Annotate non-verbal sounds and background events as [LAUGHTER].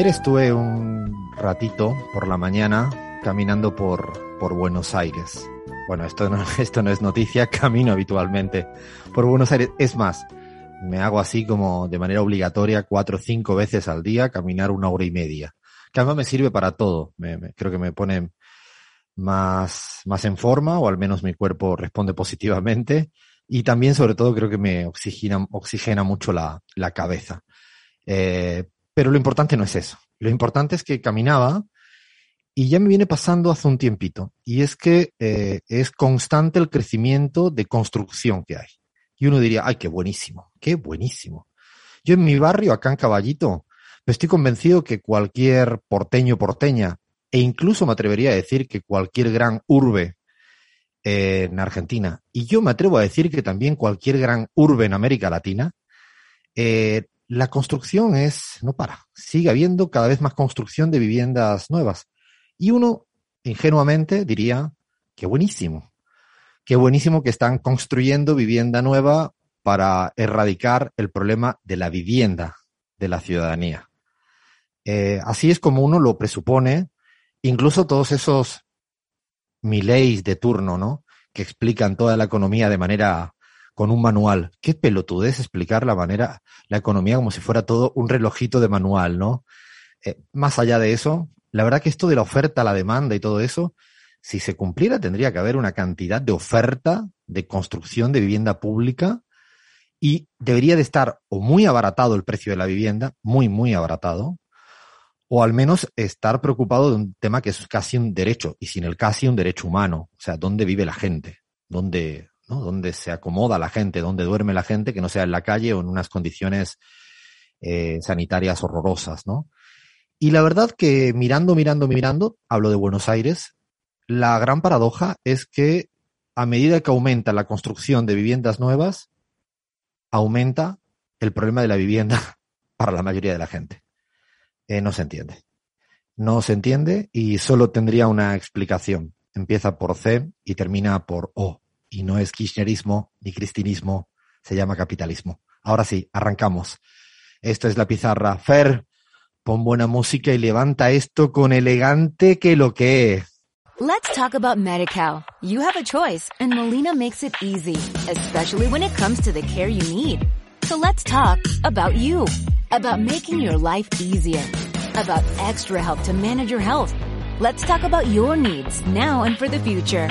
Ayer estuve un ratito por la mañana caminando por, por Buenos Aires. Bueno, esto no, [LAUGHS] esto no es noticia, camino habitualmente por Buenos Aires. Es más, me hago así como de manera obligatoria cuatro o cinco veces al día, caminar una hora y media. Que además me sirve para todo. Me, creo que me pone más, más en forma, o al menos mi cuerpo responde positivamente. Y también, sobre todo, creo que me oxigena, oxigena mucho la, la cabeza. Eh, pero lo importante no es eso. Lo importante es que caminaba y ya me viene pasando hace un tiempito. Y es que eh, es constante el crecimiento de construcción que hay. Y uno diría, ay, qué buenísimo, qué buenísimo. Yo en mi barrio, acá en Caballito, me estoy convencido que cualquier porteño, porteña, e incluso me atrevería a decir que cualquier gran urbe en Argentina, y yo me atrevo a decir que también cualquier gran urbe en América Latina, eh, la construcción es, no para, sigue habiendo cada vez más construcción de viviendas nuevas. Y uno, ingenuamente, diría, qué buenísimo, qué buenísimo que están construyendo vivienda nueva para erradicar el problema de la vivienda de la ciudadanía. Eh, así es como uno lo presupone, incluso todos esos mileis de turno, ¿no? Que explican toda la economía de manera con un manual. Qué pelotudez explicar la manera, la economía como si fuera todo un relojito de manual, ¿no? Eh, más allá de eso, la verdad que esto de la oferta, la demanda y todo eso, si se cumpliera, tendría que haber una cantidad de oferta de construcción de vivienda pública y debería de estar o muy abaratado el precio de la vivienda, muy, muy abaratado, o al menos estar preocupado de un tema que es casi un derecho, y sin el casi un derecho humano, o sea, dónde vive la gente, dónde, ¿no? dónde se acomoda la gente, dónde duerme la gente, que no sea en la calle o en unas condiciones eh, sanitarias horrorosas, ¿no? Y la verdad que mirando, mirando, mirando, hablo de Buenos Aires, la gran paradoja es que a medida que aumenta la construcción de viviendas nuevas, aumenta el problema de la vivienda [LAUGHS] para la mayoría de la gente. Eh, no se entiende. No se entiende y solo tendría una explicación. Empieza por C y termina por O. Y no es kirchnerismo ni cristinismo, se llama capitalismo. Ahora sí, arrancamos. Esto es la pizarra. Fer, pon buena música y levanta esto con elegante que lo que es. Let's talk about MediCal. You have a choice and Molina makes it easy, especially when it comes to the care you need. So let's talk about you, about making your life easier, about extra help to manage your health. Let's talk about your needs now and for the future.